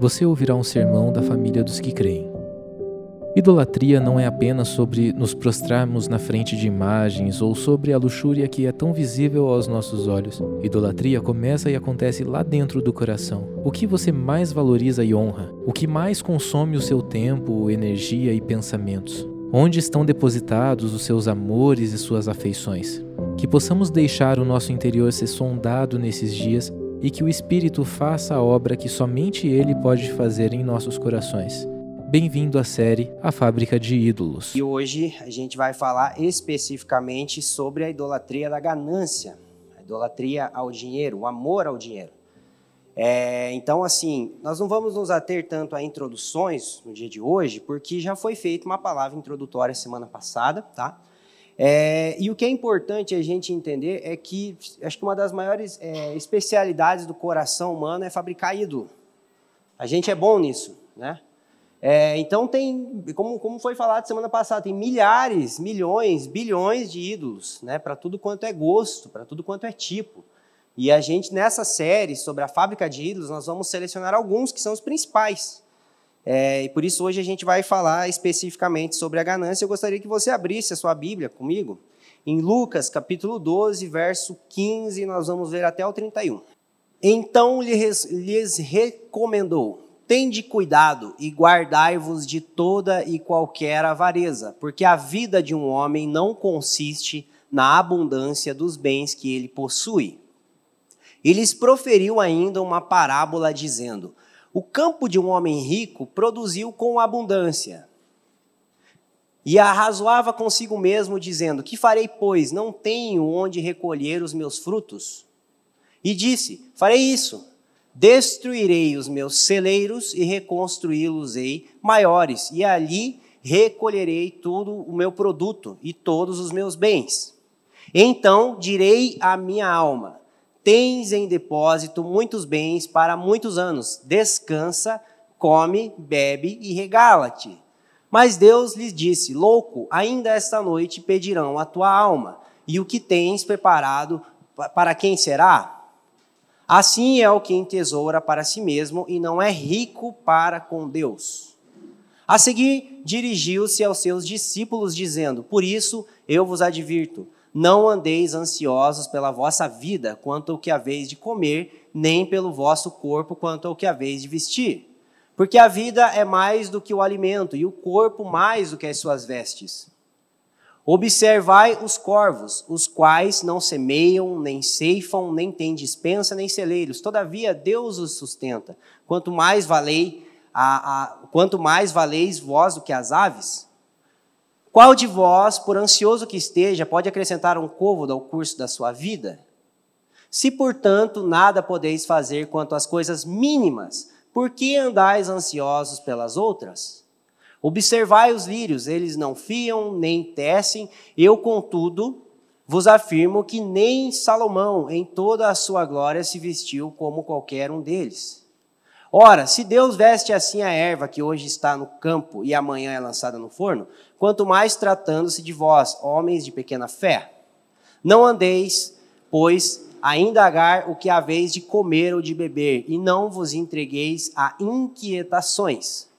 você ouvirá um sermão da família dos que creem. Idolatria não é apenas sobre nos prostrarmos na frente de imagens ou sobre a luxúria que é tão visível aos nossos olhos. Idolatria começa e acontece lá dentro do coração. O que você mais valoriza e honra? O que mais consome o seu tempo, energia e pensamentos? Onde estão depositados os seus amores e suas afeições? Que possamos deixar o nosso interior ser sondado nesses dias e que o Espírito faça a obra que somente Ele pode fazer em nossos corações. Bem-vindo à série A Fábrica de Ídolos. E hoje a gente vai falar especificamente sobre a idolatria da ganância, a idolatria ao dinheiro, o amor ao dinheiro. É, então, assim, nós não vamos nos ater tanto a introduções no dia de hoje, porque já foi feita uma palavra introdutória semana passada, tá? É, e o que é importante a gente entender é que acho que uma das maiores é, especialidades do coração humano é fabricar ídolo. A gente é bom nisso, né? É, então tem, como, como foi falado semana passada, tem milhares, milhões, bilhões de ídolos, né, para tudo quanto é gosto, para tudo quanto é tipo. E a gente nessa série sobre a fábrica de ídolos nós vamos selecionar alguns que são os principais. É, e por isso hoje a gente vai falar especificamente sobre a ganância. Eu gostaria que você abrisse a sua Bíblia comigo em Lucas capítulo 12, verso 15, nós vamos ver até o 31. Então lhes, lhes recomendou Tende cuidado e guardai-vos de toda e qualquer avareza, porque a vida de um homem não consiste na abundância dos bens que ele possui. E lhes proferiu ainda uma parábola, dizendo: O campo de um homem rico produziu com abundância. E arrazoava consigo mesmo, dizendo: Que farei, pois? Não tenho onde recolher os meus frutos. E disse: Farei isso Destruirei os meus celeiros e reconstruí-los-ei maiores, e ali recolherei todo o meu produto e todos os meus bens. Então direi à minha alma: Tens em depósito muitos bens para muitos anos. Descansa, come, bebe e regala-te. Mas Deus lhes disse: Louco, ainda esta noite pedirão a tua alma, e o que tens preparado para quem será? Assim é o que entesoura para si mesmo e não é rico para com Deus. A seguir, dirigiu-se aos seus discípulos, dizendo: Por isso eu vos advirto, não andeis ansiosos pela vossa vida, quanto ao que haveis de comer, nem pelo vosso corpo, quanto ao que haveis de vestir. Porque a vida é mais do que o alimento, e o corpo mais do que as suas vestes. Observai os corvos, os quais não semeiam, nem ceifam, nem têm dispensa, nem celeiros. Todavia Deus os sustenta. Quanto mais valei, a, a, quanto mais valeis vós do que as aves? Qual de vós, por ansioso que esteja, pode acrescentar um côvado ao curso da sua vida? Se, portanto, nada podeis fazer quanto às coisas mínimas, por que andais ansiosos pelas outras? Observai os lírios, eles não fiam nem tecem, eu, contudo, vos afirmo que nem Salomão, em toda a sua glória, se vestiu como qualquer um deles. Ora, se Deus veste assim a erva que hoje está no campo e amanhã é lançada no forno, quanto mais tratando-se de vós, homens de pequena fé. Não andeis, pois, a indagar o que haveis de comer ou de beber, e não vos entregueis a inquietações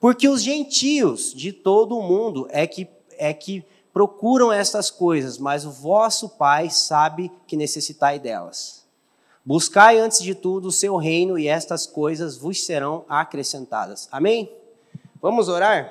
porque os gentios de todo o mundo é que, é que procuram estas coisas, mas o vosso Pai sabe que necessitai delas. Buscai antes de tudo o seu reino e estas coisas vos serão acrescentadas. Amém? Vamos orar?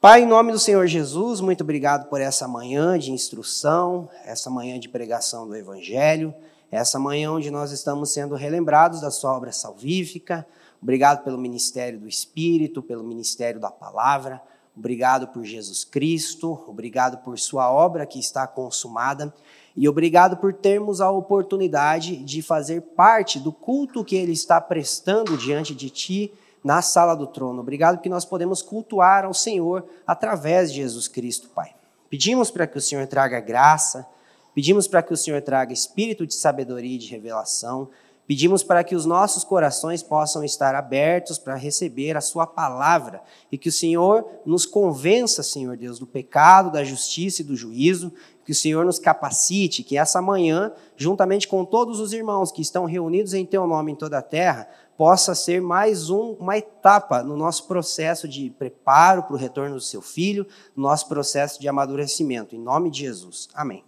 Pai, em nome do Senhor Jesus, muito obrigado por essa manhã de instrução, essa manhã de pregação do Evangelho, essa manhã onde nós estamos sendo relembrados da sua obra salvífica, Obrigado pelo ministério do Espírito, pelo ministério da palavra. Obrigado por Jesus Cristo. Obrigado por Sua obra que está consumada. E obrigado por termos a oportunidade de fazer parte do culto que Ele está prestando diante de Ti na sala do trono. Obrigado que nós podemos cultuar ao Senhor através de Jesus Cristo, Pai. Pedimos para que o Senhor traga graça, pedimos para que o Senhor traga espírito de sabedoria e de revelação. Pedimos para que os nossos corações possam estar abertos para receber a Sua palavra e que o Senhor nos convença, Senhor Deus, do pecado, da justiça e do juízo, que o Senhor nos capacite, que essa manhã, juntamente com todos os irmãos que estão reunidos em Teu nome em toda a terra, possa ser mais um, uma etapa no nosso processo de preparo para o retorno do Seu Filho, no nosso processo de amadurecimento. Em nome de Jesus. Amém.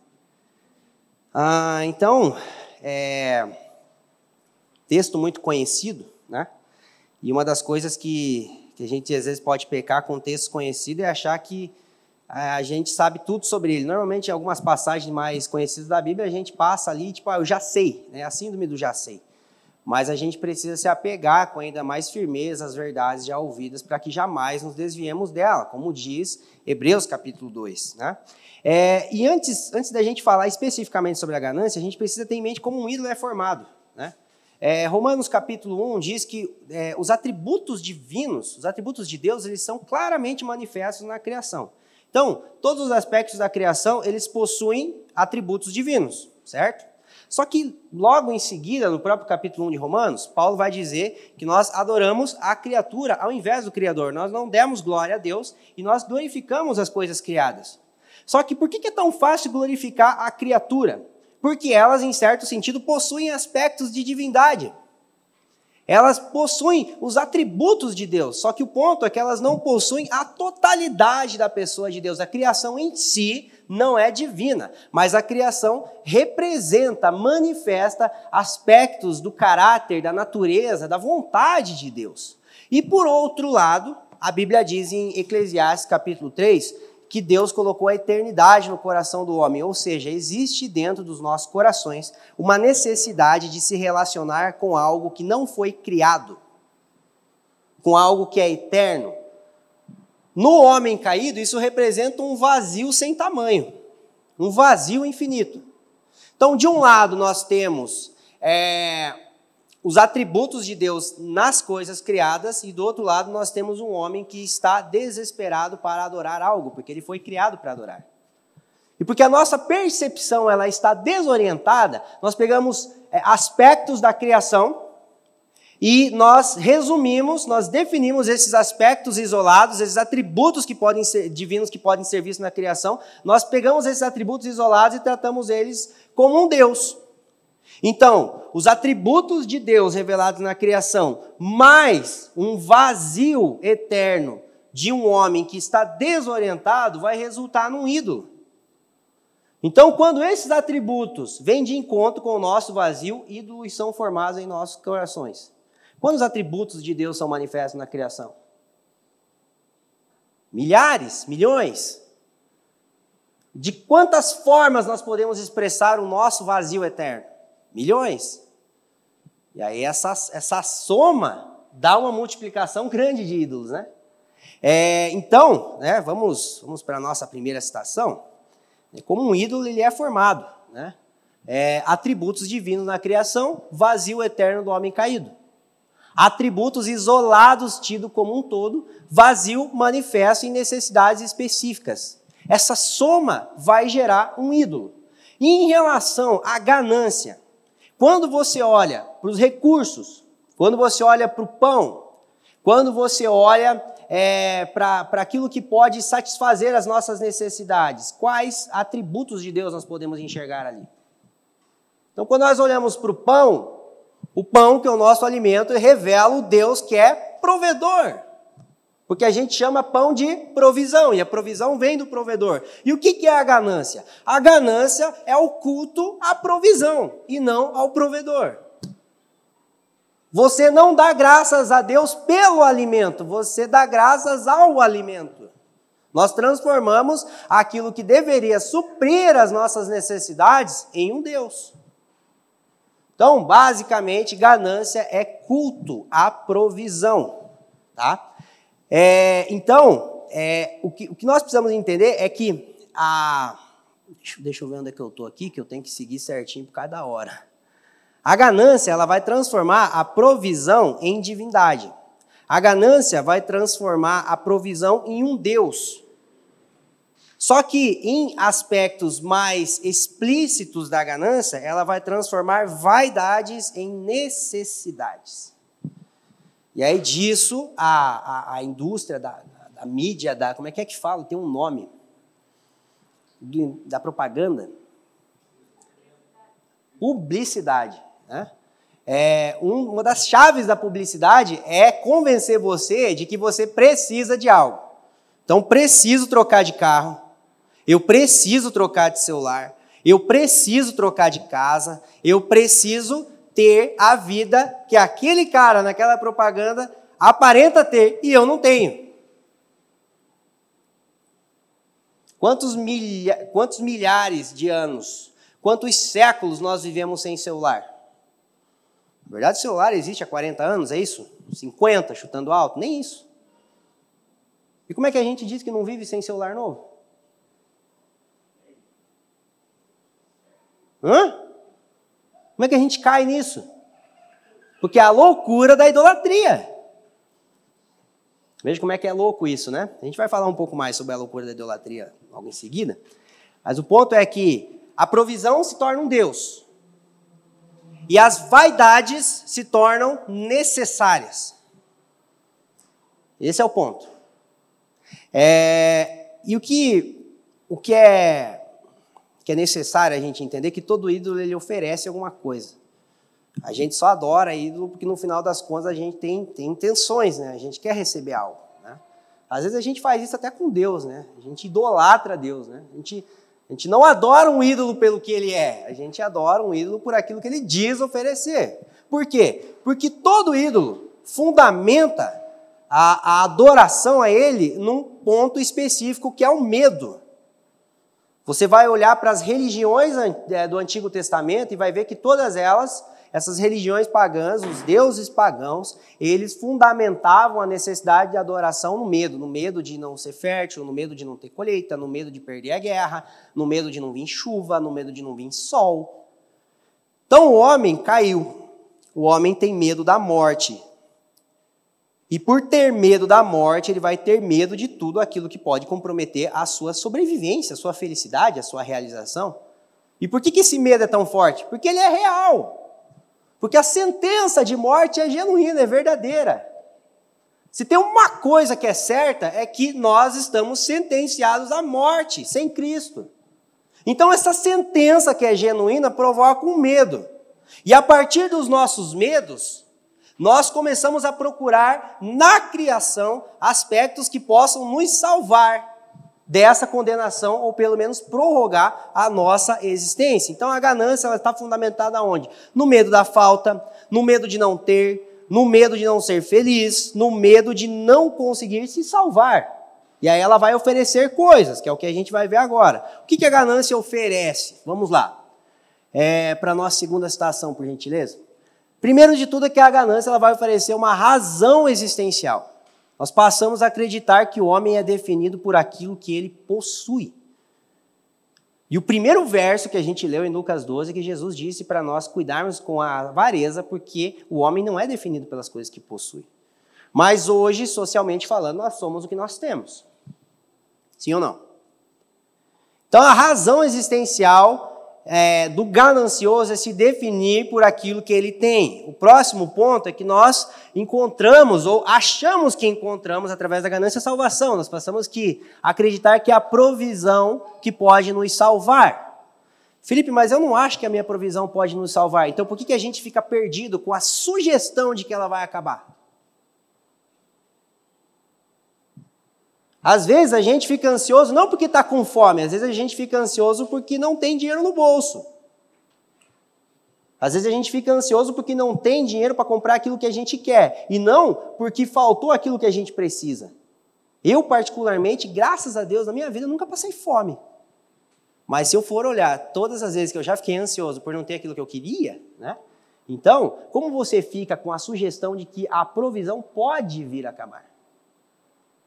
Ah, então, é, texto muito conhecido, né? E uma das coisas que, que a gente às vezes pode pecar com texto conhecido é achar que a gente sabe tudo sobre ele. Normalmente, em algumas passagens mais conhecidas da Bíblia, a gente passa ali, tipo, ah, eu já sei, né? a síndrome do já sei. Mas a gente precisa se apegar com ainda mais firmeza às verdades já ouvidas, para que jamais nos desviemos dela, como diz Hebreus capítulo 2. Né? É, e antes, antes da gente falar especificamente sobre a ganância, a gente precisa ter em mente como um ídolo é formado. Né? É, Romanos capítulo 1 diz que é, os atributos divinos, os atributos de Deus, eles são claramente manifestos na criação. Então, todos os aspectos da criação, eles possuem atributos divinos, certo? Só que logo em seguida, no próprio capítulo 1 de Romanos, Paulo vai dizer que nós adoramos a criatura ao invés do Criador. Nós não demos glória a Deus e nós glorificamos as coisas criadas. Só que por que é tão fácil glorificar a criatura? Porque elas, em certo sentido, possuem aspectos de divindade. Elas possuem os atributos de Deus, só que o ponto é que elas não possuem a totalidade da pessoa de Deus. A criação em si não é divina, mas a criação representa, manifesta aspectos do caráter, da natureza, da vontade de Deus. E por outro lado, a Bíblia diz em Eclesiastes capítulo 3 que Deus colocou a eternidade no coração do homem, ou seja, existe dentro dos nossos corações uma necessidade de se relacionar com algo que não foi criado, com algo que é eterno. No homem caído, isso representa um vazio sem tamanho, um vazio infinito. Então, de um lado, nós temos é, os atributos de Deus nas coisas criadas, e do outro lado nós temos um homem que está desesperado para adorar algo, porque ele foi criado para adorar. E porque a nossa percepção ela está desorientada, nós pegamos é, aspectos da criação e nós resumimos, nós definimos esses aspectos isolados, esses atributos que podem ser divinos que podem ser vistos na criação, nós pegamos esses atributos isolados e tratamos eles como um Deus. Então, os atributos de Deus revelados na criação, mais um vazio eterno de um homem que está desorientado, vai resultar num ídolo. Então, quando esses atributos vêm de encontro com o nosso vazio, ídolos são formados em nossos corações. Quantos atributos de Deus são manifestos na criação? Milhares, milhões. De quantas formas nós podemos expressar o nosso vazio eterno? Milhões. E aí essa, essa soma dá uma multiplicação grande de ídolos, né? É, então, né, vamos, vamos para a nossa primeira citação. Como um ídolo ele é formado, né? É, atributos divinos na criação, vazio eterno do homem caído. Atributos isolados, tido como um todo, vazio manifesto em necessidades específicas. Essa soma vai gerar um ídolo. E em relação à ganância, quando você olha para os recursos, quando você olha para o pão, quando você olha é, para aquilo que pode satisfazer as nossas necessidades, quais atributos de Deus nós podemos enxergar ali? Então, quando nós olhamos para o pão, o pão, que é o nosso alimento, revela o Deus que é provedor. Porque a gente chama pão de provisão, e a provisão vem do provedor. E o que é a ganância? A ganância é o culto à provisão e não ao provedor. Você não dá graças a Deus pelo alimento, você dá graças ao alimento. Nós transformamos aquilo que deveria suprir as nossas necessidades em um Deus. Então, basicamente, ganância é culto à provisão, tá? É, então, é, o, que, o, que, nós precisamos entender é que a. Deixa, eu ver onde é que eu estou aqui, que eu tenho que seguir certinho por cada hora. A ganância ela vai transformar a provisão em divindade. A ganância vai transformar a provisão em um Deus. Só que em aspectos mais explícitos da ganância, ela vai transformar vaidades em necessidades. E aí disso, a, a, a indústria da, da, mídia, da, como é que é que fala? Tem um nome. da propaganda? Publicidade. Né? É, um, uma das chaves da publicidade é convencer você de que você precisa de algo. Então, preciso trocar de carro, eu preciso trocar de celular, eu preciso trocar de casa, eu preciso ter a vida que aquele cara naquela propaganda aparenta ter e eu não tenho. Quantos, milha, quantos milhares de anos, quantos séculos nós vivemos sem celular? Na verdade, o celular existe há 40 anos, é isso? 50, chutando alto? Nem isso. E como é que a gente diz que não vive sem celular novo? Hã? Como é que a gente cai nisso? Porque é a loucura da idolatria. Veja como é que é louco isso, né? A gente vai falar um pouco mais sobre a loucura da idolatria logo em seguida. Mas o ponto é que a provisão se torna um Deus. E as vaidades se tornam necessárias. Esse é o ponto. É, e o que, o que é, que é necessário a gente entender que todo ídolo ele oferece alguma coisa. A gente só adora ídolo porque no final das contas a gente tem, tem intenções, né? A gente quer receber algo. Né? Às vezes a gente faz isso até com Deus, né? A gente idolatra Deus, né? A gente, a gente não adora um ídolo pelo que ele é, a gente adora um ídolo por aquilo que ele diz oferecer. Por quê? Porque todo ídolo fundamenta a, a adoração a ele num ponto específico que é o medo. Você vai olhar para as religiões é, do Antigo Testamento e vai ver que todas elas essas religiões pagãs, os deuses pagãos, eles fundamentavam a necessidade de adoração no medo, no medo de não ser fértil, no medo de não ter colheita, no medo de perder a guerra, no medo de não vir chuva, no medo de não vir sol. Então o homem caiu. O homem tem medo da morte. E por ter medo da morte, ele vai ter medo de tudo aquilo que pode comprometer a sua sobrevivência, a sua felicidade, a sua realização. E por que, que esse medo é tão forte? Porque ele é real. Porque a sentença de morte é genuína, é verdadeira. Se tem uma coisa que é certa, é que nós estamos sentenciados à morte sem Cristo. Então, essa sentença que é genuína provoca um medo. E a partir dos nossos medos, nós começamos a procurar na criação aspectos que possam nos salvar dessa condenação, ou pelo menos prorrogar a nossa existência. Então a ganância ela está fundamentada onde? No medo da falta, no medo de não ter, no medo de não ser feliz, no medo de não conseguir se salvar. E aí ela vai oferecer coisas, que é o que a gente vai ver agora. O que, que a ganância oferece? Vamos lá. É, Para nossa segunda citação, por gentileza. Primeiro de tudo é que a ganância ela vai oferecer uma razão existencial. Nós passamos a acreditar que o homem é definido por aquilo que ele possui. E o primeiro verso que a gente leu em Lucas 12 é que Jesus disse para nós cuidarmos com a avareza, porque o homem não é definido pelas coisas que possui. Mas hoje, socialmente falando, nós somos o que nós temos. Sim ou não? Então a razão existencial é, do ganancioso é se definir por aquilo que ele tem. O próximo ponto é que nós encontramos, ou achamos que encontramos, através da ganância, a salvação. Nós passamos que acreditar que é a provisão que pode nos salvar. Felipe, mas eu não acho que a minha provisão pode nos salvar. Então por que, que a gente fica perdido com a sugestão de que ela vai acabar? Às vezes a gente fica ansioso não porque está com fome, às vezes a gente fica ansioso porque não tem dinheiro no bolso. Às vezes a gente fica ansioso porque não tem dinheiro para comprar aquilo que a gente quer, e não porque faltou aquilo que a gente precisa. Eu, particularmente, graças a Deus, na minha vida, nunca passei fome. Mas se eu for olhar todas as vezes que eu já fiquei ansioso por não ter aquilo que eu queria, né? Então, como você fica com a sugestão de que a provisão pode vir a acabar?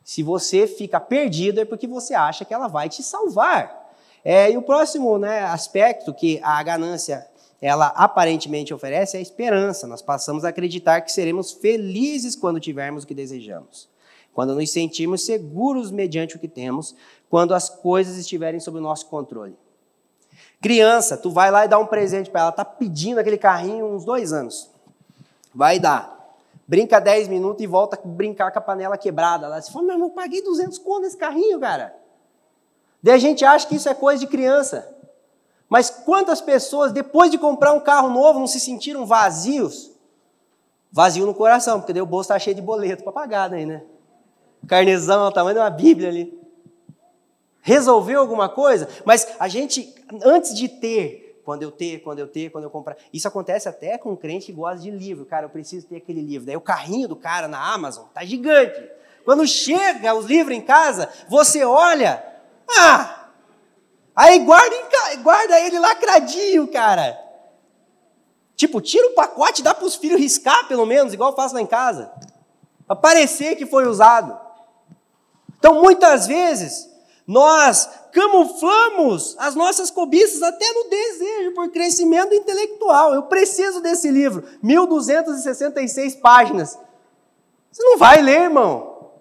Se você fica perdido é porque você acha que ela vai te salvar. É, e o próximo né, aspecto que a ganância ela aparentemente oferece é a esperança. Nós passamos a acreditar que seremos felizes quando tivermos o que desejamos. Quando nos sentimos seguros mediante o que temos, quando as coisas estiverem sob o nosso controle. Criança, tu vai lá e dá um presente para ela, tá pedindo aquele carrinho uns dois anos. Vai dar brinca 10 minutos e volta a brincar com a panela quebrada. Ela se fala, meu irmão, paguei 200 conto nesse carrinho, cara. Daí a gente acha que isso é coisa de criança. Mas quantas pessoas, depois de comprar um carro novo, não se sentiram vazios? Vazio no coração, porque daí o bolso está cheio de boleto para pagar daí, né? Carnezão, o tamanho de uma Bíblia ali. Resolveu alguma coisa? Mas a gente, antes de ter, quando eu ter, quando eu ter, quando eu comprar. Isso acontece até com um crente que gosta de livro. Cara, eu preciso ter aquele livro. Daí o carrinho do cara na Amazon tá gigante. Quando chega os livros em casa, você olha, ah! Aí guarda, guarda ele lacradinho, cara. Tipo, tira o pacote dá para os filhos riscar, pelo menos, igual eu faço lá em casa. Para parecer que foi usado. Então, muitas vezes, nós camuflamos as nossas cobiças até no desejo por crescimento intelectual. Eu preciso desse livro, 1266 páginas. Você não vai ler, irmão.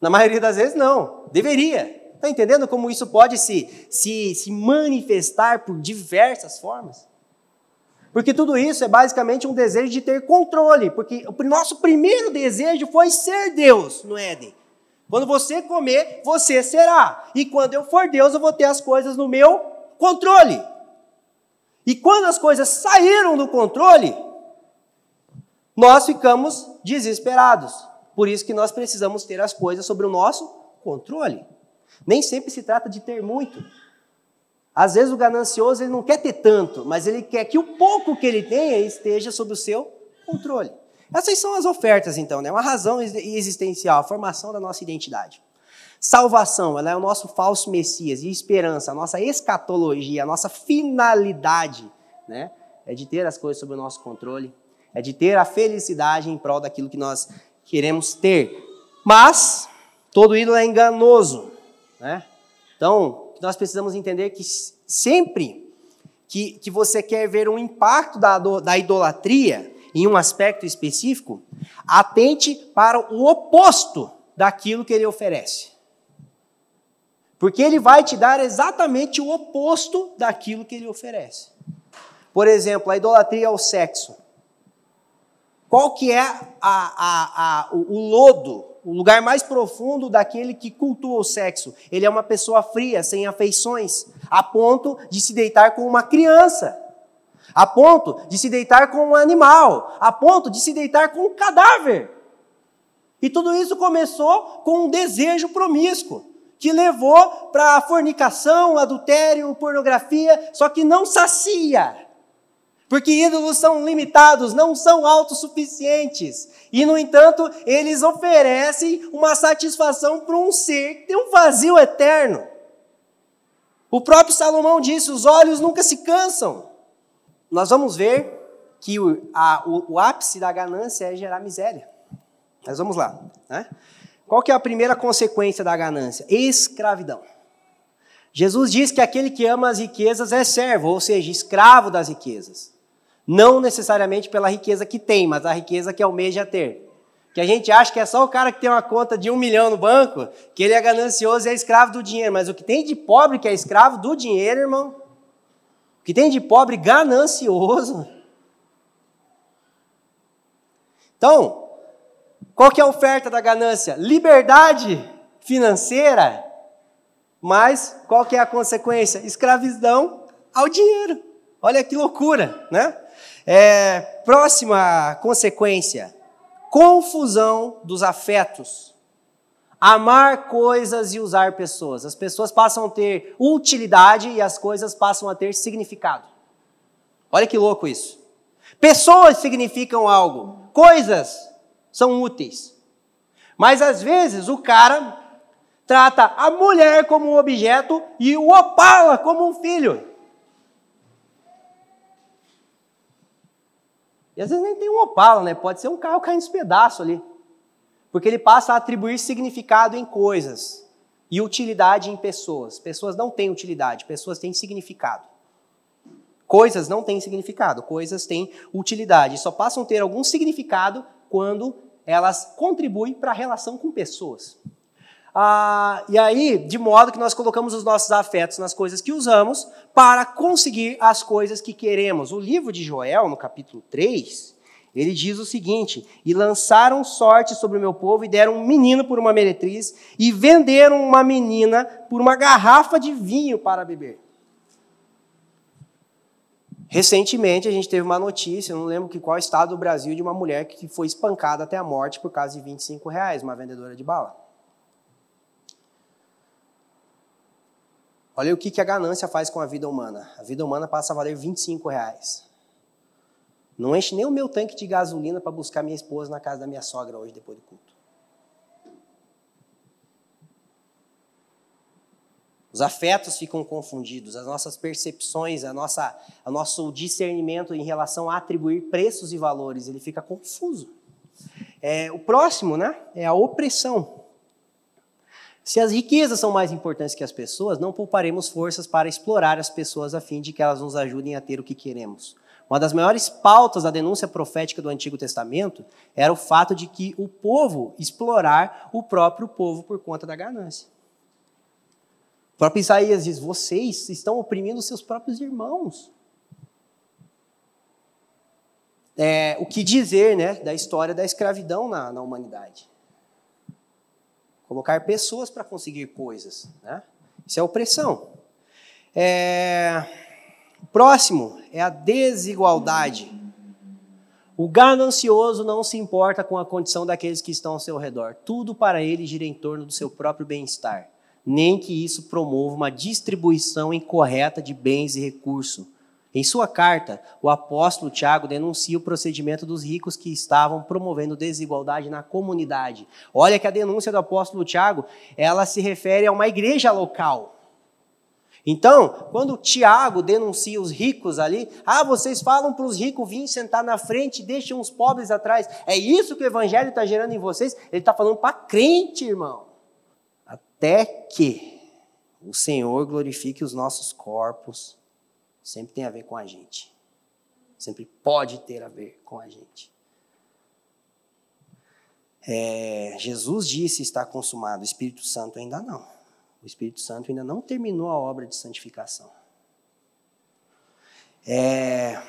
Na maioria das vezes, não. Deveria. Está entendendo como isso pode se, se, se manifestar por diversas formas? Porque tudo isso é basicamente um desejo de ter controle. Porque o nosso primeiro desejo foi ser Deus no Éden. Quando você comer, você será. E quando eu for Deus, eu vou ter as coisas no meu controle. E quando as coisas saíram do controle, nós ficamos desesperados. Por isso que nós precisamos ter as coisas sobre o nosso controle. Nem sempre se trata de ter muito. Às vezes o ganancioso ele não quer ter tanto, mas ele quer que o pouco que ele tenha esteja sob o seu controle. Essas são as ofertas, então, né? Uma razão existencial, a formação da nossa identidade. Salvação, ela é o nosso falso Messias e esperança, a nossa escatologia, a nossa finalidade, né? É de ter as coisas sob o nosso controle, é de ter a felicidade em prol daquilo que nós queremos ter. Mas todo ídolo é enganoso, né? Então, nós precisamos entender que sempre que, que você quer ver um impacto da, da idolatria, em um aspecto específico, atente para o oposto daquilo que ele oferece. Porque ele vai te dar exatamente o oposto daquilo que ele oferece. Por exemplo, a idolatria ao sexo. Qual que é a, a, a, o, o lodo, o lugar mais profundo daquele que cultua o sexo? Ele é uma pessoa fria, sem afeições, a ponto de se deitar com uma criança a ponto de se deitar com um animal, a ponto de se deitar com um cadáver. E tudo isso começou com um desejo promíscuo, que levou para a fornicação, adultério, pornografia, só que não sacia. Porque ídolos são limitados, não são autossuficientes. E, no entanto, eles oferecem uma satisfação para um ser que tem um vazio eterno. O próprio Salomão disse: os olhos nunca se cansam nós vamos ver que o, a, o, o, ápice da ganância é gerar miséria. Mas vamos lá. Né? Qual que é a primeira consequência da ganância? Escravidão. Jesus diz que aquele que ama as riquezas é servo, ou seja, escravo das riquezas. Não necessariamente pela riqueza que tem, mas a riqueza que almeja ter. Que a gente acha que é só o cara que tem uma conta de um milhão no banco, que ele é ganancioso e é escravo do dinheiro. Mas o que tem de pobre que é escravo do dinheiro, irmão, o que tem de pobre ganancioso. Então, qual que é a oferta da ganância? Liberdade financeira, mas qual que é a consequência? Escravidão ao dinheiro. Olha que loucura, né? É, próxima consequência: confusão dos afetos amar coisas e usar pessoas. As pessoas passam a ter utilidade e as coisas passam a ter significado. Olha que louco isso. Pessoas significam algo, coisas são úteis. Mas às vezes o cara trata a mulher como um objeto e o opala como um filho. E às vezes nem tem um opala, né? Pode ser um carro caindo em ali porque ele passa a atribuir significado em coisas e utilidade em pessoas. Pessoas não têm utilidade, pessoas têm significado. Coisas não têm significado, coisas têm utilidade. Só passam a ter algum significado quando elas contribuem para a relação com pessoas. Ah, e aí, de modo que nós colocamos os nossos afetos nas coisas que usamos para conseguir as coisas que queremos. O livro de Joel, no capítulo 3, Ele diz o seguinte: E lançaram sorte sobre o meu povo, e deram um menino por uma meretriz, e venderam uma menina por uma garrafa de vinho para beber. Recentemente a gente teve uma notícia, não lembro que qual estado do Brasil, de uma mulher que foi espancada até a morte por causa de 25 reais, uma vendedora de bala. Olha o que a ganância faz com a vida humana. A vida humana passa a valer 25 reais. Não enche nem o meu tanque de gasolina para buscar minha esposa na casa da minha sogra hoje, depois do culto. Os afetos ficam confundidos, as nossas percepções, a nossa, o nosso discernimento em relação a atribuir preços e valores, ele fica confuso. É, o próximo, né, é a opressão. Se as riquezas são mais importantes que as pessoas, não pouparemos forças para explorar as pessoas a fim de que elas nos ajudem a ter o que queremos. Uma das maiores pautas da denúncia profética do Antigo Testamento era o fato de que o povo explorar o próprio povo por conta da ganância. O próprio Isaías diz: vocês estão oprimindo seus próprios irmãos. É, o que dizer né, da história da escravidão na, na humanidade? Colocar pessoas para conseguir coisas. Né? Isso é opressão. É, o próximo é a desigualdade. O ganancioso não se importa com a condição daqueles que estão ao seu redor. Tudo para ele gira em torno do seu próprio bem-estar, nem que isso promova uma distribuição incorreta de bens e recursos. Em sua carta, o apóstolo Tiago denuncia o procedimento dos ricos que estavam promovendo desigualdade na comunidade. Olha que a denúncia do apóstolo Tiago, ela se refere a uma igreja local. Então, quando Tiago denuncia os ricos ali, ah, vocês falam para os ricos virem sentar na frente e deixam os pobres atrás. É isso que o evangelho está gerando em vocês? Ele está falando para crente, irmão. Até que o Senhor glorifique os nossos corpos, sempre tem a ver com a gente. Sempre pode ter a ver com a gente. É, Jesus disse está consumado, o Espírito Santo ainda não. O Espírito Santo ainda não terminou a obra de santificação. É...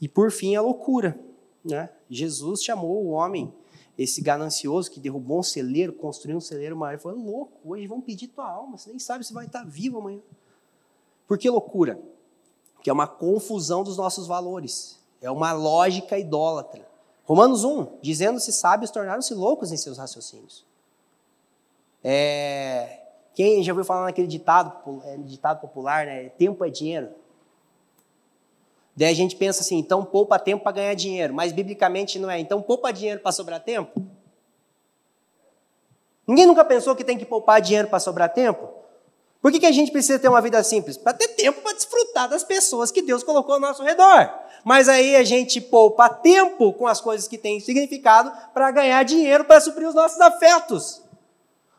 E por fim, a loucura. Né? Jesus chamou o homem, esse ganancioso que derrubou um celeiro, construiu um celeiro maior, e falou: louco, hoje vão pedir tua alma, você nem sabe se vai estar vivo amanhã. Por que loucura? Que é uma confusão dos nossos valores, é uma lógica idólatra. Romanos 1, dizendo-se sábios, tornaram-se loucos em seus raciocínios. É, quem já ouviu falar naquele ditado, é, ditado popular, né? Tempo é dinheiro. Daí a gente pensa assim, então poupa tempo para ganhar dinheiro, mas biblicamente não é. Então poupa dinheiro para sobrar tempo? Ninguém nunca pensou que tem que poupar dinheiro para sobrar tempo? Por que, que a gente precisa ter uma vida simples? Para ter tempo para desfrutar das pessoas que Deus colocou ao nosso redor. Mas aí a gente poupa tempo com as coisas que têm significado para ganhar dinheiro para suprir os nossos afetos.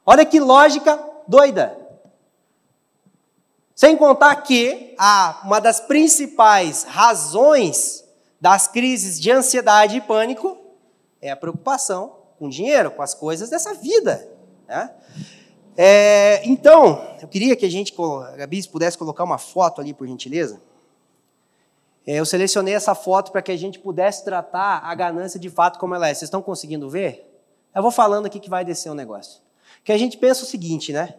Olha que lógica doida. Sem contar que a, uma das principais razões das crises de ansiedade e pânico é a preocupação com dinheiro, com as coisas dessa vida. Né? É, então, eu queria que a gente, a Gabi, pudesse colocar uma foto ali, por gentileza. É, eu selecionei essa foto para que a gente pudesse tratar a ganância de fato como ela é. Vocês estão conseguindo ver? Eu vou falando aqui que vai descer o negócio. Que a gente pensa o seguinte, né?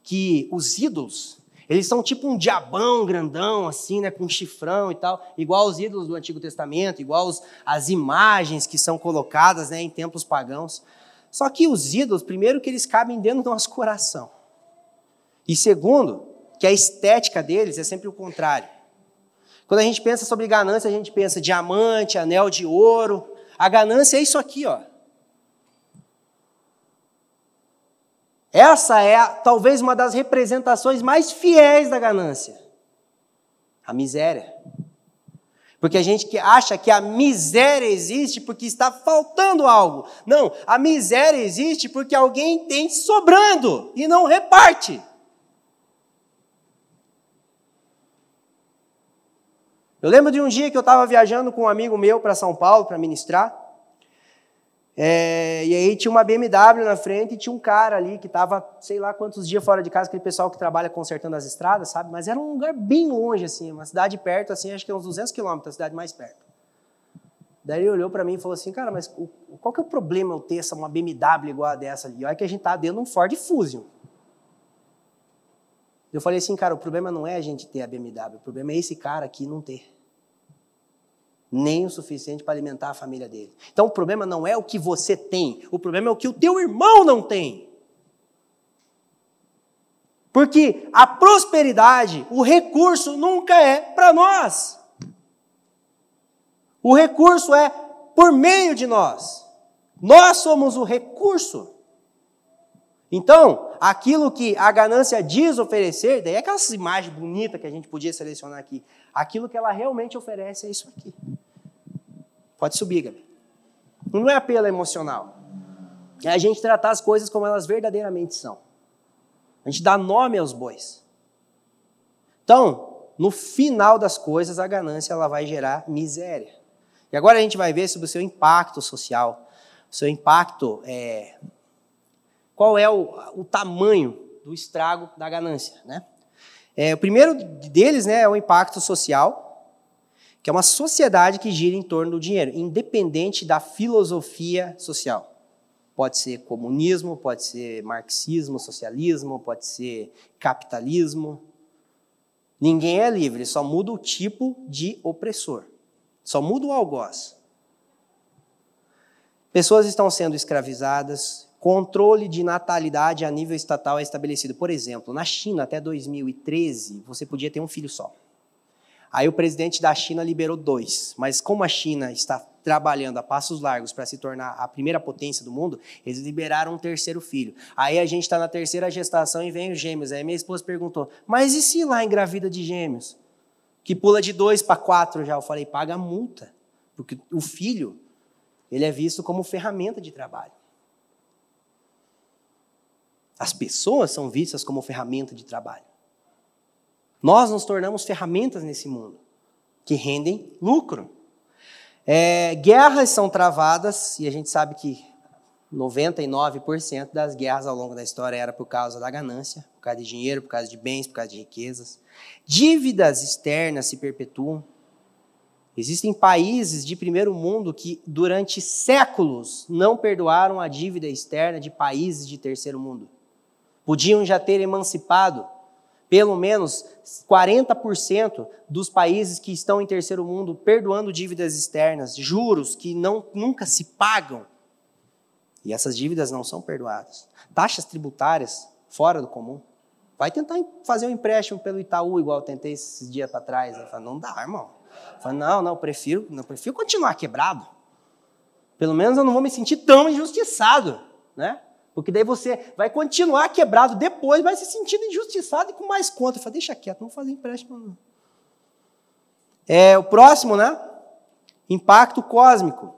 que os ídolos, eles são tipo um diabão grandão, assim, né, com um chifrão e tal, igual os ídolos do Antigo Testamento, igual os, as imagens que são colocadas né, em templos pagãos. Só que os ídolos, primeiro, que eles cabem dentro do nosso coração. E segundo, que a estética deles é sempre o contrário. Quando a gente pensa sobre ganância, a gente pensa diamante, anel de ouro. A ganância é isso aqui, ó. Essa é talvez uma das representações mais fiéis da ganância. A miséria. Porque a gente acha que a miséria existe porque está faltando algo. Não, a miséria existe porque alguém tem sobrando e não reparte. Eu lembro de um dia que eu estava viajando com um amigo meu para São Paulo para ministrar. É, e aí tinha uma BMW na frente e tinha um cara ali que estava, sei lá quantos dias fora de casa, aquele pessoal que trabalha consertando as estradas, sabe? Mas era um lugar bem longe, assim, uma cidade perto, assim, acho que é uns 200 quilômetros, a cidade mais perto. Daí ele olhou para mim e falou assim, cara, mas qual que é o problema eu ter essa, uma BMW igual a dessa ali? Olha que a gente tá dentro de um Ford Fusion. Eu falei assim, cara, o problema não é a gente ter a BMW, o problema é esse cara aqui não ter. Nem o suficiente para alimentar a família dele. Então o problema não é o que você tem, o problema é o que o teu irmão não tem. Porque a prosperidade, o recurso nunca é para nós. O recurso é por meio de nós. Nós somos o recurso. Então, aquilo que a ganância diz oferecer, daí é aquelas imagens bonitas que a gente podia selecionar aqui. Aquilo que ela realmente oferece é isso aqui. Pode subir, Gabi. Não é apelo emocional. É a gente tratar as coisas como elas verdadeiramente são. A gente dá nome aos bois. Então, no final das coisas, a ganância ela vai gerar miséria. E agora a gente vai ver sobre o seu impacto social, seu impacto, é, qual é o, o, tamanho do estrago da ganância, né? É, o primeiro deles né, é o impacto social, que é uma sociedade que gira em torno do dinheiro, independente da filosofia social. Pode ser comunismo, pode ser marxismo, socialismo, pode ser capitalismo. Ninguém é livre, só muda o tipo de opressor. Só muda o algoz. Pessoas estão sendo escravizadas, controle de natalidade a nível estatal é estabelecido. Por exemplo, na China, até 2013, você podia ter um filho só. Aí o presidente da China liberou dois, mas como a China está trabalhando a passos largos para se tornar a primeira potência do mundo, eles liberaram um terceiro filho. Aí a gente está na terceira gestação e vem os gêmeos. Aí minha esposa perguntou: mas e se lá engravida de gêmeos? que pula de dois para quatro já. Eu falei, paga multa, porque o filho, ele é visto como ferramenta de trabalho. As pessoas são vistas como ferramenta de trabalho. Nós nos tornamos ferramentas nesse mundo que rendem lucro. É, guerras são travadas, e a gente sabe que 99% das guerras ao longo da história era por causa da ganância, por causa de dinheiro, por causa de bens, por causa de riquezas. Dívidas externas se perpetuam. Existem países de primeiro mundo que, durante séculos, não perdoaram a dívida externa de países de terceiro mundo. Podiam já ter emancipado pelo menos 40% dos países que estão em terceiro mundo perdoando dívidas externas, juros que não, nunca se pagam. E essas dívidas não são perdoadas. Taxas tributárias fora do comum. Vai tentar fazer um empréstimo pelo Itaú, igual eu tentei esses dias para trás. Eu não dá, irmão. Eu não, não, prefiro, não, prefiro continuar quebrado. Pelo menos eu não vou me sentir tão injustiçado, né? Porque daí você vai continuar quebrado depois, vai se sentir injustiçado e com mais conta. Eu falo, deixa quieto, não vou fazer empréstimo não. É, o próximo, né? Impacto cósmico.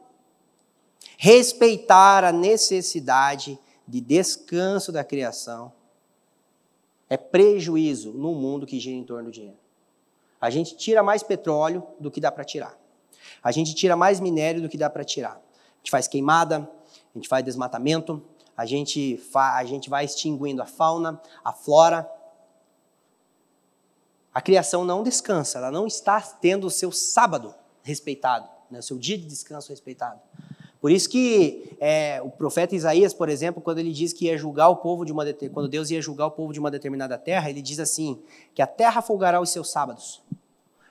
Respeitar a necessidade de descanso da criação é prejuízo no mundo que gira em torno do dinheiro. A gente tira mais petróleo do que dá para tirar. A gente tira mais minério do que dá para tirar. A gente faz queimada, a gente faz desmatamento, a gente, a gente vai extinguindo a fauna, a flora. A criação não descansa, ela não está tendo o seu sábado respeitado, né, o seu dia de descanso respeitado. Por isso que é, o profeta Isaías, por exemplo, quando ele diz que ia julgar o povo de uma quando Deus ia julgar o povo de uma determinada terra, ele diz assim que a terra folgará os seus sábados.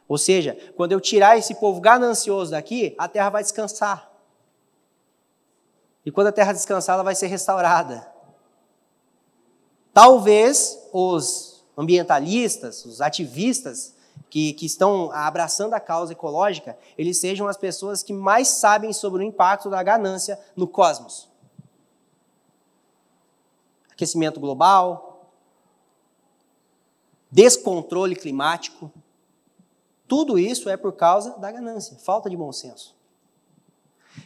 Ou seja, quando eu tirar esse povo ganancioso daqui, a terra vai descansar. E quando a terra descansar, ela vai ser restaurada. Talvez os ambientalistas, os ativistas, que, que estão abraçando a causa ecológica, eles sejam as pessoas que mais sabem sobre o impacto da ganância no cosmos. Aquecimento global, descontrole climático, tudo isso é por causa da ganância, falta de bom senso.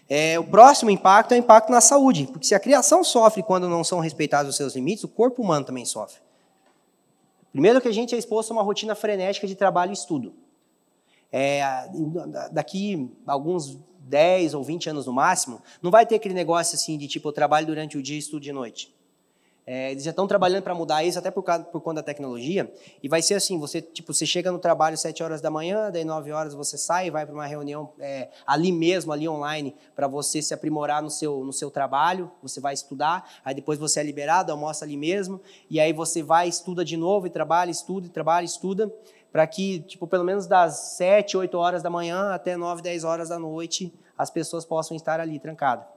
É, o próximo impacto é o impacto na saúde, porque se a criação sofre quando não são respeitados os seus limites, o corpo humano também sofre. Primeiro que a gente é exposto a uma rotina frenética de trabalho e estudo. É, daqui alguns 10 ou 20 anos no máximo, não vai ter aquele negócio assim de tipo, eu trabalho durante o dia e estudo de noite. É, eles já estão trabalhando para mudar isso, até por, causa, por conta da tecnologia. E vai ser assim: você tipo, você chega no trabalho às 7 horas da manhã, daí 9 horas você sai e vai para uma reunião é, ali mesmo, ali online, para você se aprimorar no seu, no seu trabalho. Você vai estudar, aí depois você é liberado, almoça ali mesmo, e aí você vai, estuda de novo, e trabalha, estuda, e trabalha, estuda, para que, tipo, pelo menos das 7, 8 horas da manhã até 9, 10 horas da noite, as pessoas possam estar ali trancadas.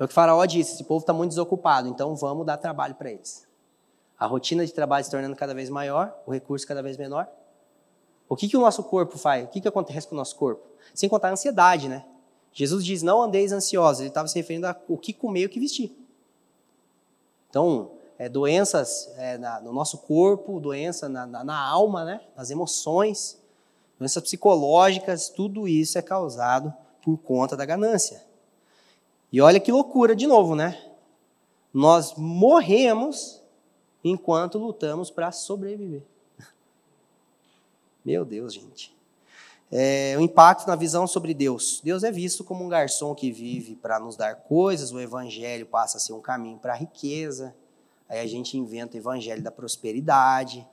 É o que o faraó disse: esse povo está muito desocupado, então vamos dar trabalho para eles. A rotina de trabalho se tornando cada vez maior, o recurso cada vez menor. O que, que o nosso corpo faz? O que, que acontece com o nosso corpo? Sem contar a ansiedade, né? Jesus diz: não andeis ansiosos. Ele estava se referindo a o que comer e o que vestir. Então, é, doenças é, na, no nosso corpo, doença na, na, na alma, né? nas emoções, doenças psicológicas, tudo isso é causado por conta da ganância. E olha que loucura de novo, né? Nós morremos enquanto lutamos para sobreviver. Meu Deus, gente. É, o impacto na visão sobre Deus. Deus é visto como um garçom que vive para nos dar coisas, o evangelho passa a ser um caminho para a riqueza. Aí a gente inventa o evangelho da prosperidade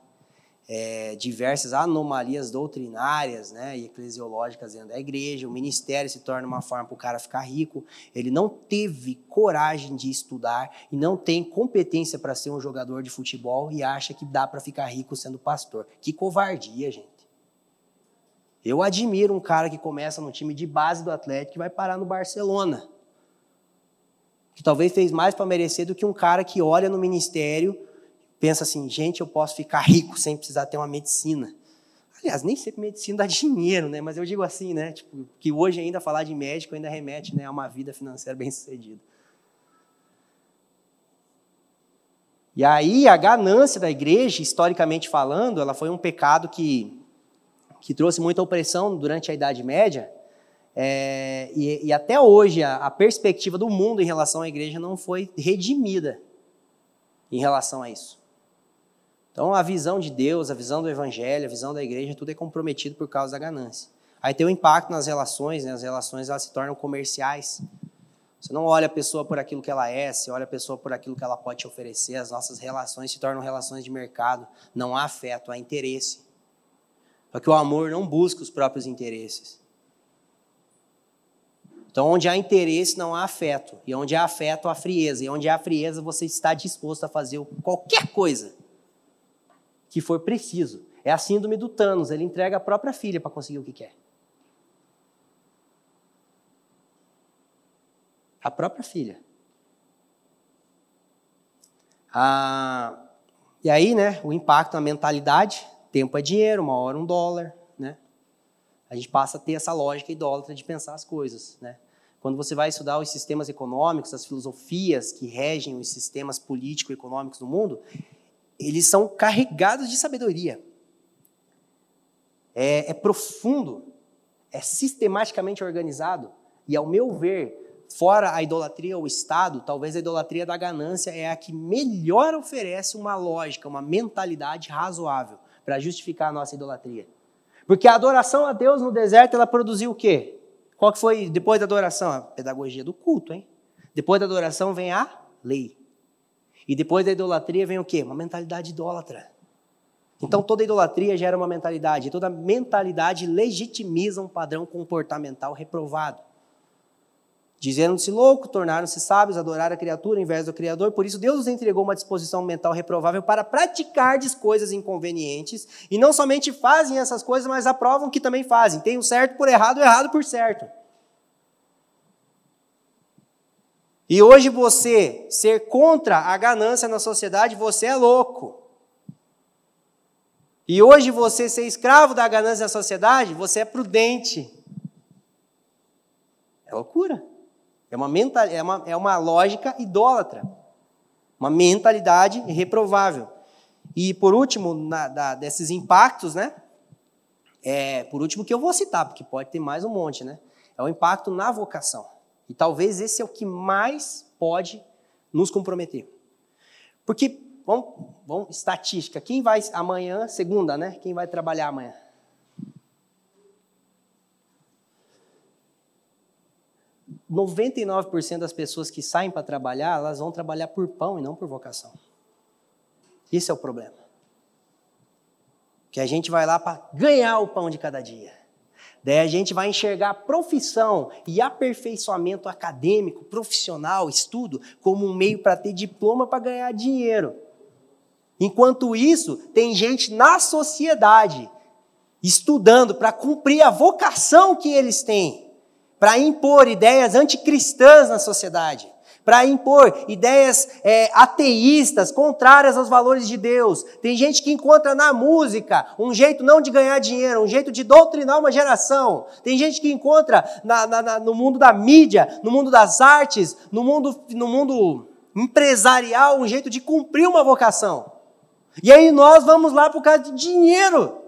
é, diversas anomalias doutrinárias né, e eclesiológicas dentro da igreja, o ministério se torna uma forma para o cara ficar rico. Ele não teve coragem de estudar e não tem competência para ser um jogador de futebol e acha que dá para ficar rico sendo pastor. Que covardia, gente. Eu admiro um cara que começa no time de base do Atlético e vai parar no Barcelona. Que talvez fez mais para merecer do que um cara que olha no ministério pensa assim, gente, eu posso ficar rico sem precisar ter uma medicina. Aliás, nem sempre medicina dá dinheiro, né? Mas eu digo assim, né? Tipo, que hoje ainda falar de médico ainda remete né, a uma vida financeira bem sucedida. E aí a ganância da igreja, historicamente falando, ela foi um pecado que, que trouxe muita opressão durante a Idade Média. É, e, e, até hoje a, a perspectiva do mundo em relação à igreja não foi redimida em relação a isso. Então, a visão de Deus, a visão do Evangelho, a visão da igreja, tudo é comprometido por causa da ganância. Aí tem o um impacto nas relações, né? as relações elas se tornam comerciais. Você não olha a pessoa por aquilo que ela é, você olha a pessoa por aquilo que ela pode te oferecer. As nossas relações se tornam relações de mercado. Não há afeto, há interesse. Porque o amor não busca os próprios interesses. Então, onde há interesse, não há afeto. E onde há afeto, há frieza. E onde há frieza, você está disposto a fazer qualquer coisa que for preciso. É a síndrome do Thanos, ele entrega a própria filha para conseguir o que quer. A própria filha. Ah, e aí, né, o impacto na mentalidade, tempo é dinheiro, uma hora um dólar, né? A gente passa a ter essa lógica idólatra de pensar as coisas, né? Quando você vai estudar os sistemas econômicos, as filosofias que regem os sistemas político-econômicos do mundo, eles são carregados de sabedoria. É, é profundo, é sistematicamente organizado. E, ao meu ver, fora a idolatria ao Estado, talvez a idolatria da ganância é a que melhor oferece uma lógica, uma mentalidade razoável para justificar a nossa idolatria. Porque a adoração a Deus no deserto, ela produziu o quê? Qual que foi depois da adoração? A pedagogia do culto, hein? Depois da adoração vem a lei. E depois da idolatria vem o quê? Uma mentalidade idólatra. Então toda idolatria gera uma mentalidade, toda mentalidade legitimiza um padrão comportamental reprovado. Dizendo-se louco, tornaram-se sábios, adorar a criatura em vez do Criador. Por isso, Deus nos entregou uma disposição mental reprovável para praticar coisas inconvenientes. E não somente fazem essas coisas, mas aprovam que também fazem. Tem o certo por errado, o errado por certo. E hoje você ser contra a ganância na sociedade, você é louco. E hoje você ser escravo da ganância na sociedade, você é prudente. É loucura. É uma, mental, é uma, é uma lógica idólatra. Uma mentalidade reprovável. E por último, na, da, desses impactos, né? É, por último, que eu vou citar, porque pode ter mais um monte, né? É o impacto na vocação. E talvez esse é o que mais pode nos comprometer. Porque, vamos, vamos estatística, quem vai amanhã, segunda, né? Quem vai trabalhar amanhã? 99% das pessoas que saem para trabalhar, elas vão trabalhar por pão e não por vocação. Esse é o problema. Que a gente vai lá para ganhar o pão de cada dia. Daí a gente vai enxergar profissão e aperfeiçoamento acadêmico, profissional, estudo, como um meio para ter diploma para ganhar dinheiro. Enquanto isso, tem gente na sociedade estudando para cumprir a vocação que eles têm, para impor ideias anticristãs na sociedade para impor ideias é, ateístas, contrárias aos valores de Deus. Tem gente que encontra na música um jeito não de ganhar dinheiro, um jeito de doutrinar uma geração. Tem gente que encontra na, na, na, no mundo da mídia, no mundo das artes, no mundo, no mundo empresarial, um jeito de cumprir uma vocação. E aí nós vamos lá por causa de dinheiro.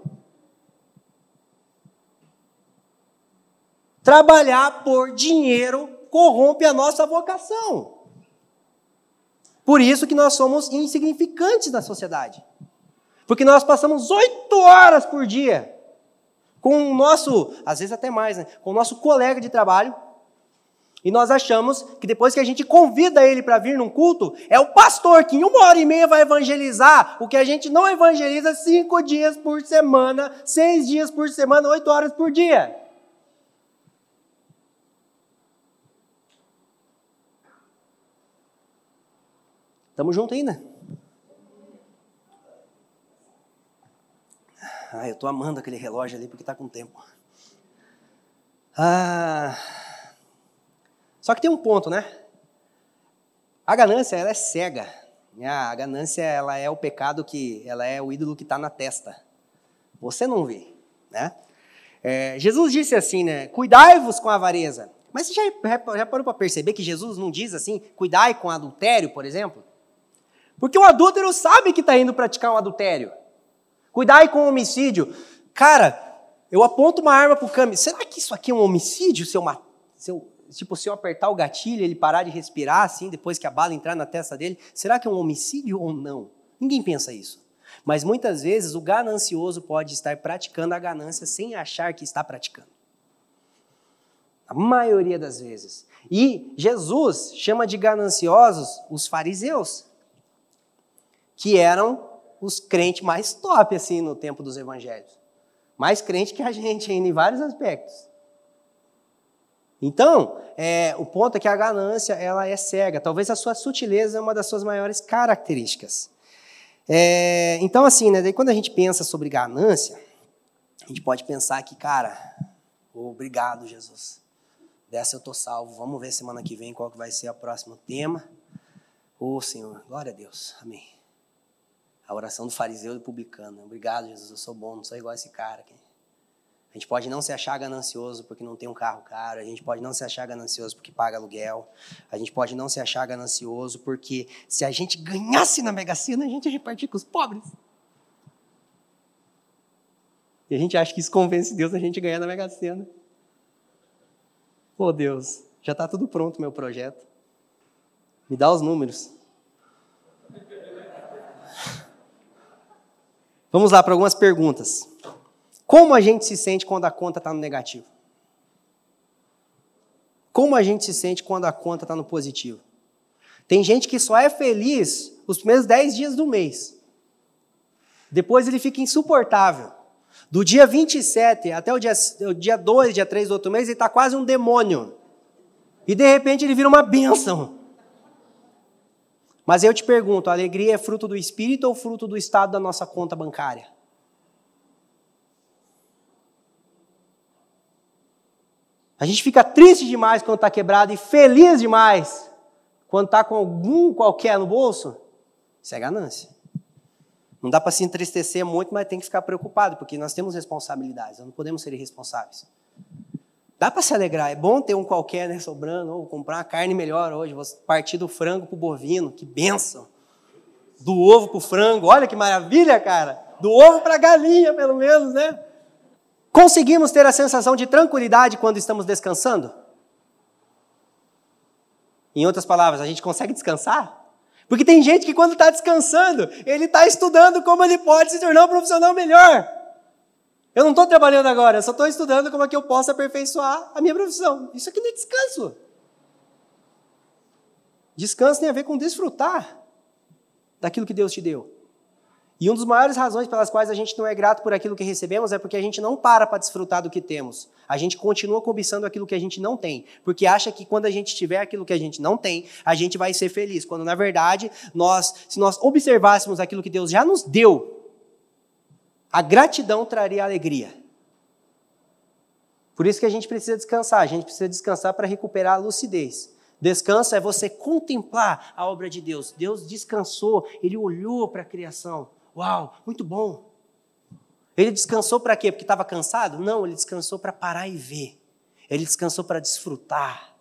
Trabalhar por dinheiro corrompe a nossa vocação. Por isso que nós somos insignificantes na sociedade. Porque nós passamos oito horas por dia com o nosso, às vezes até mais, né, com o nosso colega de trabalho, e nós achamos que depois que a gente convida ele para vir num culto, é o pastor que em uma hora e meia vai evangelizar o que a gente não evangeliza cinco dias por semana, seis dias por semana, oito horas por dia. Tamo junto ainda? Ah, eu tô amando aquele relógio ali porque tá com tempo. Ah, só que tem um ponto, né? A ganância, ela é cega. A ganância, ela é o pecado que, ela é o ídolo que está na testa. Você não vê, né? É, Jesus disse assim, né? Cuidai-vos com a avareza. Mas você já, já parou para perceber que Jesus não diz assim, cuidai com adultério, por exemplo? Porque o adúltero sabe que está indo praticar um adultério. Cuidai com o homicídio. Cara, eu aponto uma arma para o câmbio. Será que isso aqui é um homicídio? Se eu, se eu, tipo, se eu apertar o gatilho, ele parar de respirar assim, depois que a bala entrar na testa dele, será que é um homicídio ou não? Ninguém pensa isso. Mas muitas vezes o ganancioso pode estar praticando a ganância sem achar que está praticando. A maioria das vezes. E Jesus chama de gananciosos os fariseus que eram os crentes mais top assim no tempo dos evangelhos. Mais crente que a gente ainda em vários aspectos. Então, é, o ponto é que a ganância ela é cega. Talvez a sua sutileza é uma das suas maiores características. É, então, assim, né, daí quando a gente pensa sobre ganância, a gente pode pensar que, cara, obrigado, Jesus. Dessa eu tô salvo. Vamos ver semana que vem qual que vai ser o próximo tema. Ô, oh, Senhor, glória a Deus. Amém. A oração do fariseu e do publicano. Obrigado, Jesus, eu sou bom, não sou igual a esse cara aqui. A gente pode não se achar ganancioso porque não tem um carro caro, a gente pode não se achar ganancioso porque paga aluguel, a gente pode não se achar ganancioso porque se a gente ganhasse na Mega Sena, a gente ia repartir com os pobres. E a gente acha que isso convence Deus a gente ganhar na Mega Sena. Pô, Deus, já está tudo pronto meu projeto. Me dá os números. Vamos lá para algumas perguntas. Como a gente se sente quando a conta está no negativo? Como a gente se sente quando a conta está no positivo? Tem gente que só é feliz os primeiros 10 dias do mês. Depois ele fica insuportável. Do dia 27 até o dia, o dia 2, dia 3 do outro mês, ele está quase um demônio. E de repente ele vira uma bênção. Mas eu te pergunto: a alegria é fruto do espírito ou fruto do estado da nossa conta bancária? A gente fica triste demais quando está quebrado e feliz demais quando está com algum qualquer no bolso. Isso é ganância. Não dá para se entristecer muito, mas tem que ficar preocupado, porque nós temos responsabilidades, nós não podemos ser irresponsáveis. Dá para se alegrar, é bom ter um qualquer né, sobrando, ou comprar uma carne melhor hoje, vou partir do frango para o bovino, que benção. Do ovo para o frango, olha que maravilha, cara. Do ovo para a galinha, pelo menos, né? Conseguimos ter a sensação de tranquilidade quando estamos descansando? Em outras palavras, a gente consegue descansar? Porque tem gente que quando está descansando, ele está estudando como ele pode se tornar um profissional melhor. Eu não estou trabalhando agora, eu só estou estudando como é que eu posso aperfeiçoar a minha profissão. Isso aqui não é descanso. Descanso tem a ver com desfrutar daquilo que Deus te deu. E uma das maiores razões pelas quais a gente não é grato por aquilo que recebemos é porque a gente não para para desfrutar do que temos. A gente continua cobiçando aquilo que a gente não tem, porque acha que quando a gente tiver aquilo que a gente não tem, a gente vai ser feliz. Quando na verdade, nós, se nós observássemos aquilo que Deus já nos deu, a gratidão traria alegria. Por isso que a gente precisa descansar. A gente precisa descansar para recuperar a lucidez. Descanso é você contemplar a obra de Deus. Deus descansou, ele olhou para a criação. Uau, muito bom. Ele descansou para quê? Porque estava cansado? Não, ele descansou para parar e ver. Ele descansou para desfrutar.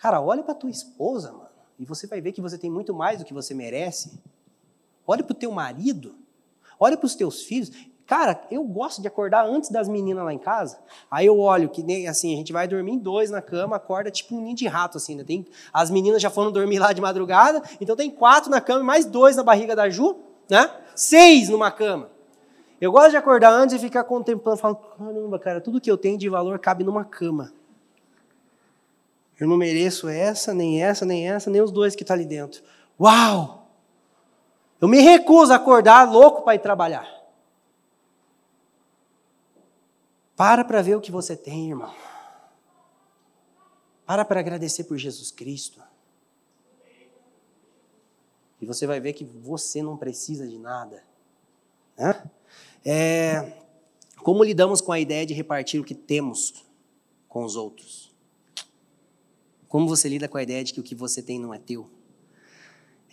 Cara, olha para tua esposa, mano, e você vai ver que você tem muito mais do que você merece. Olha para o teu marido. Olha para os teus filhos. Cara, eu gosto de acordar antes das meninas lá em casa. Aí eu olho que nem assim, a gente vai dormir em dois na cama, acorda tipo um ninho de rato assim, né? Tem as meninas já foram dormir lá de madrugada, então tem quatro na cama e mais dois na barriga da Ju, né? Seis numa cama. Eu gosto de acordar antes e ficar contemplando, falando, caramba, cara, tudo que eu tenho de valor cabe numa cama. Eu não mereço essa, nem essa, nem essa, nem os dois que estão tá ali dentro. Uau! Eu me recuso a acordar louco para ir trabalhar. Para para ver o que você tem, irmão. Para para agradecer por Jesus Cristo. E você vai ver que você não precisa de nada. É, como lidamos com a ideia de repartir o que temos com os outros? Como você lida com a ideia de que o que você tem não é teu?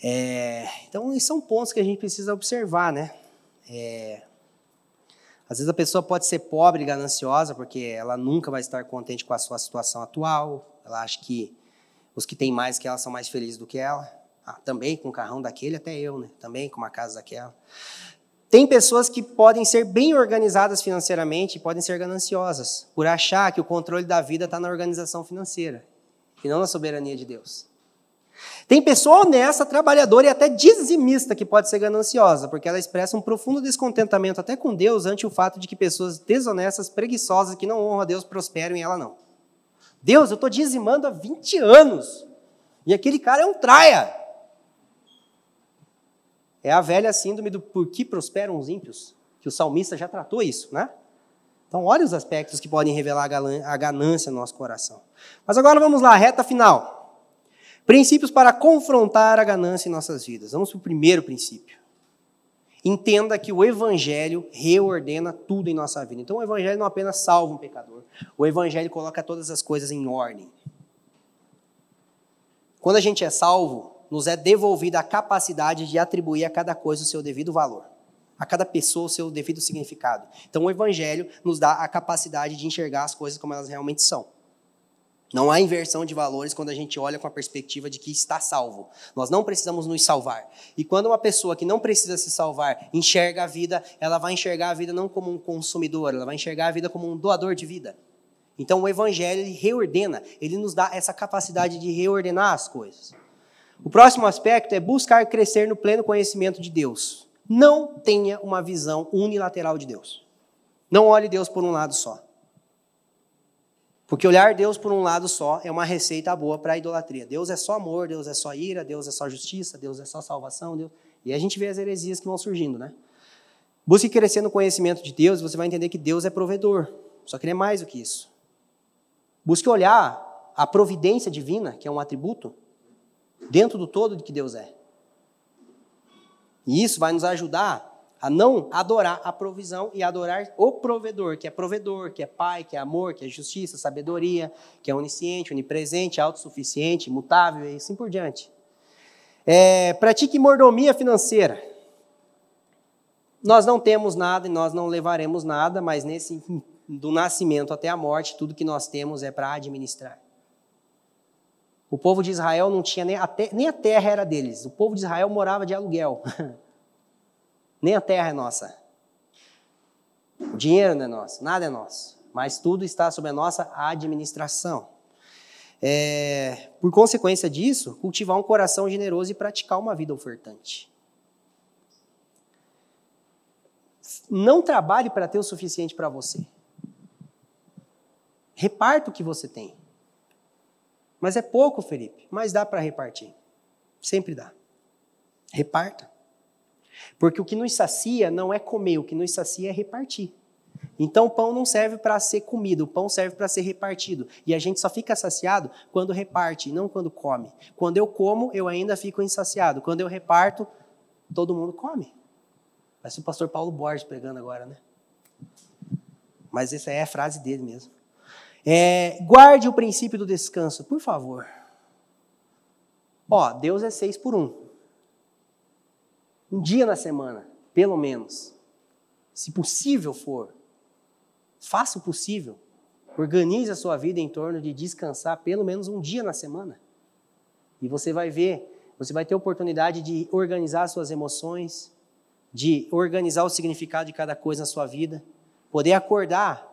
É, então, são pontos que a gente precisa observar, né? É, às vezes a pessoa pode ser pobre e gananciosa porque ela nunca vai estar contente com a sua situação atual. Ela acha que os que têm mais que ela são mais felizes do que ela. Ah, também com um carrão daquele, até eu, né? Também com uma casa daquela. Tem pessoas que podem ser bem organizadas financeiramente e podem ser gananciosas, por achar que o controle da vida está na organização financeira e não na soberania de Deus. Tem pessoa honesta, trabalhadora e até dizimista que pode ser gananciosa, porque ela expressa um profundo descontentamento até com Deus ante o fato de que pessoas desonestas, preguiçosas, que não honram a Deus, prosperam e ela não. Deus, eu estou dizimando há 20 anos e aquele cara é um traia. É a velha síndrome do por que prosperam os ímpios, que o salmista já tratou isso, né? Então, olha os aspectos que podem revelar a ganância no nosso coração. Mas agora vamos lá, reta final. Princípios para confrontar a ganância em nossas vidas. Vamos para o primeiro princípio. Entenda que o Evangelho reordena tudo em nossa vida. Então, o Evangelho não apenas salva um pecador, o Evangelho coloca todas as coisas em ordem. Quando a gente é salvo, nos é devolvida a capacidade de atribuir a cada coisa o seu devido valor, a cada pessoa o seu devido significado. Então, o Evangelho nos dá a capacidade de enxergar as coisas como elas realmente são. Não há inversão de valores quando a gente olha com a perspectiva de que está salvo. Nós não precisamos nos salvar. E quando uma pessoa que não precisa se salvar enxerga a vida, ela vai enxergar a vida não como um consumidor, ela vai enxergar a vida como um doador de vida. Então o evangelho ele reordena, ele nos dá essa capacidade de reordenar as coisas. O próximo aspecto é buscar crescer no pleno conhecimento de Deus. Não tenha uma visão unilateral de Deus. Não olhe Deus por um lado só. Porque olhar Deus por um lado só é uma receita boa para a idolatria. Deus é só amor, Deus é só ira, Deus é só justiça, Deus é só salvação. Deus... E a gente vê as heresias que vão surgindo, né? Busque crescer no conhecimento de Deus e você vai entender que Deus é provedor. Só que ele é mais do que isso. Busque olhar a providência divina, que é um atributo, dentro do todo de que Deus é. E isso vai nos ajudar a não adorar a provisão e adorar o provedor, que é provedor, que é pai, que é amor, que é justiça, sabedoria, que é onisciente, onipresente, autossuficiente, imutável e assim por diante. É, pratique mordomia financeira. Nós não temos nada e nós não levaremos nada, mas nesse do nascimento até a morte, tudo que nós temos é para administrar. O povo de Israel não tinha nem a, nem a terra era deles. O povo de Israel morava de aluguel. Nem a terra é nossa. O dinheiro não é nosso, nada é nosso. Mas tudo está sob a nossa administração. É, por consequência disso, cultivar um coração generoso e praticar uma vida ofertante. Não trabalhe para ter o suficiente para você. Reparta o que você tem. Mas é pouco, Felipe, mas dá para repartir. Sempre dá. Reparta. Porque o que nos sacia não é comer, o que nos sacia é repartir. Então o pão não serve para ser comido, o pão serve para ser repartido. E a gente só fica saciado quando reparte, não quando come. Quando eu como, eu ainda fico insaciado. Quando eu reparto, todo mundo come. Parece o pastor Paulo Borges pregando agora, né? Mas essa é a frase dele mesmo. É, guarde o princípio do descanso, por favor. Ó, Deus é seis por um. Um dia na semana, pelo menos. Se possível for, faça o possível. Organize a sua vida em torno de descansar pelo menos um dia na semana. E você vai ver, você vai ter oportunidade de organizar suas emoções, de organizar o significado de cada coisa na sua vida, poder acordar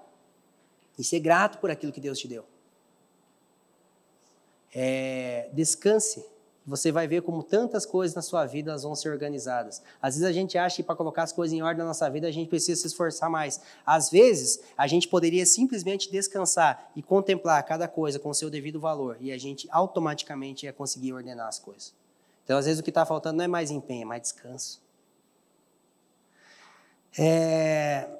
e ser grato por aquilo que Deus te deu. É, descanse. Você vai ver como tantas coisas na sua vida vão ser organizadas. Às vezes a gente acha que para colocar as coisas em ordem na nossa vida a gente precisa se esforçar mais. Às vezes a gente poderia simplesmente descansar e contemplar cada coisa com o seu devido valor e a gente automaticamente ia conseguir ordenar as coisas. Então às vezes o que está faltando não é mais empenho, é mais descanso. É,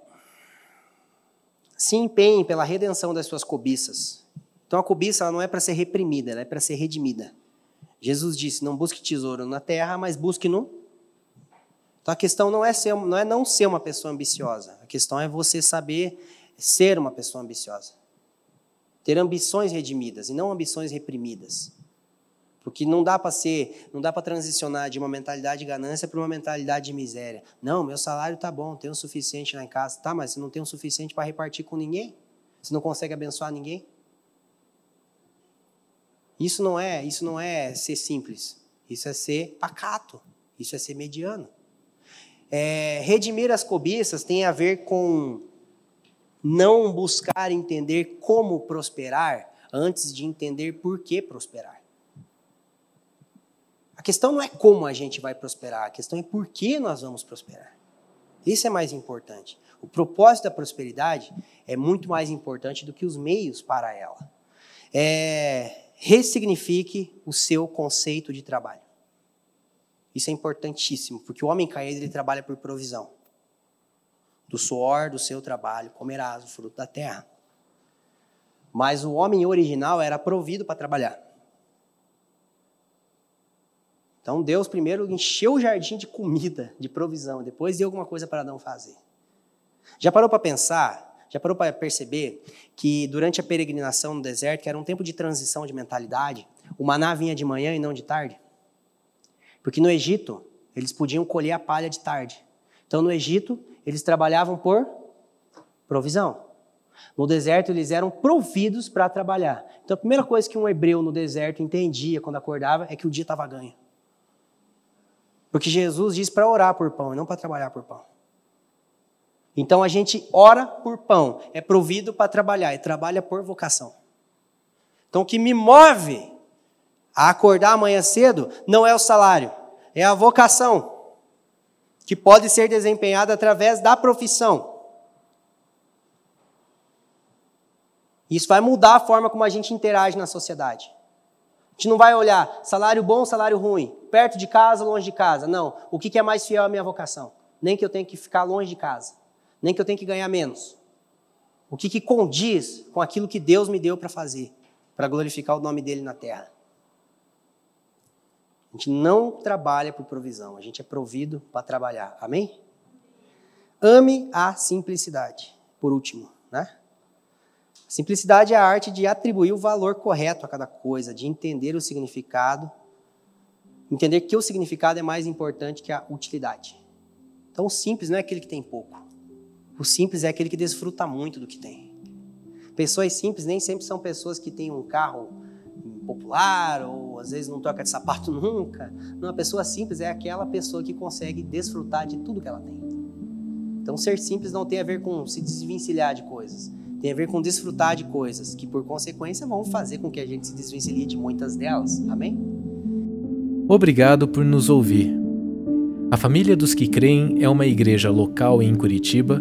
se empenhe pela redenção das suas cobiças. Então a cobiça não é para ser reprimida, ela é para ser redimida. Jesus disse: não busque tesouro na terra, mas busque no. Então a questão não é, ser, não é não ser uma pessoa ambiciosa, a questão é você saber ser uma pessoa ambiciosa. Ter ambições redimidas e não ambições reprimidas. Porque não dá para ser, não dá para transicionar de uma mentalidade de ganância para uma mentalidade de miséria. Não, meu salário tá bom, tem o suficiente lá em casa. Tá, mas você não tem o suficiente para repartir com ninguém? Você não consegue abençoar ninguém? Isso não é, isso não é ser simples. Isso é ser pacato. Isso é ser mediano. É, redimir as cobiças tem a ver com não buscar entender como prosperar antes de entender por que prosperar. A questão não é como a gente vai prosperar, a questão é por que nós vamos prosperar. Isso é mais importante. O propósito da prosperidade é muito mais importante do que os meios para ela. É, ressignifique o seu conceito de trabalho. Isso é importantíssimo, porque o homem caído ele trabalha por provisão. Do suor do seu trabalho comerás o fruto da terra. Mas o homem original era provido para trabalhar. Então Deus primeiro encheu o jardim de comida, de provisão, depois deu alguma coisa para Adão fazer. Já parou para pensar, já parou para perceber que durante a peregrinação no deserto, que era um tempo de transição de mentalidade, o maná vinha de manhã e não de tarde? Porque no Egito, eles podiam colher a palha de tarde. Então no Egito, eles trabalhavam por provisão. No deserto, eles eram providos para trabalhar. Então a primeira coisa que um hebreu no deserto entendia quando acordava é que o dia estava ganho. Porque Jesus diz para orar por pão e não para trabalhar por pão. Então a gente ora por pão, é provido para trabalhar e trabalha por vocação. Então o que me move a acordar amanhã cedo não é o salário, é a vocação, que pode ser desempenhada através da profissão. Isso vai mudar a forma como a gente interage na sociedade. A gente não vai olhar salário bom, salário ruim, perto de casa, longe de casa. Não. O que é mais fiel à minha vocação? Nem que eu tenha que ficar longe de casa, nem que eu tenha que ganhar menos. O que, que condiz com aquilo que Deus me deu para fazer, para glorificar o nome dele na terra? A gente não trabalha por provisão, a gente é provido para trabalhar. Amém? Ame a simplicidade, por último, né? Simplicidade é a arte de atribuir o valor correto a cada coisa, de entender o significado, entender que o significado é mais importante que a utilidade. Então, o simples não é aquele que tem pouco. O simples é aquele que desfruta muito do que tem. Pessoas simples nem sempre são pessoas que têm um carro popular ou às vezes não toca de sapato nunca. Não, a pessoa simples é aquela pessoa que consegue desfrutar de tudo que ela tem. Então, ser simples não tem a ver com se desvencilhar de coisas tem a ver com desfrutar de coisas que, por consequência, vão fazer com que a gente se desvencilhe de muitas delas. Amém? Obrigado por nos ouvir. A Família dos que Creem é uma igreja local em Curitiba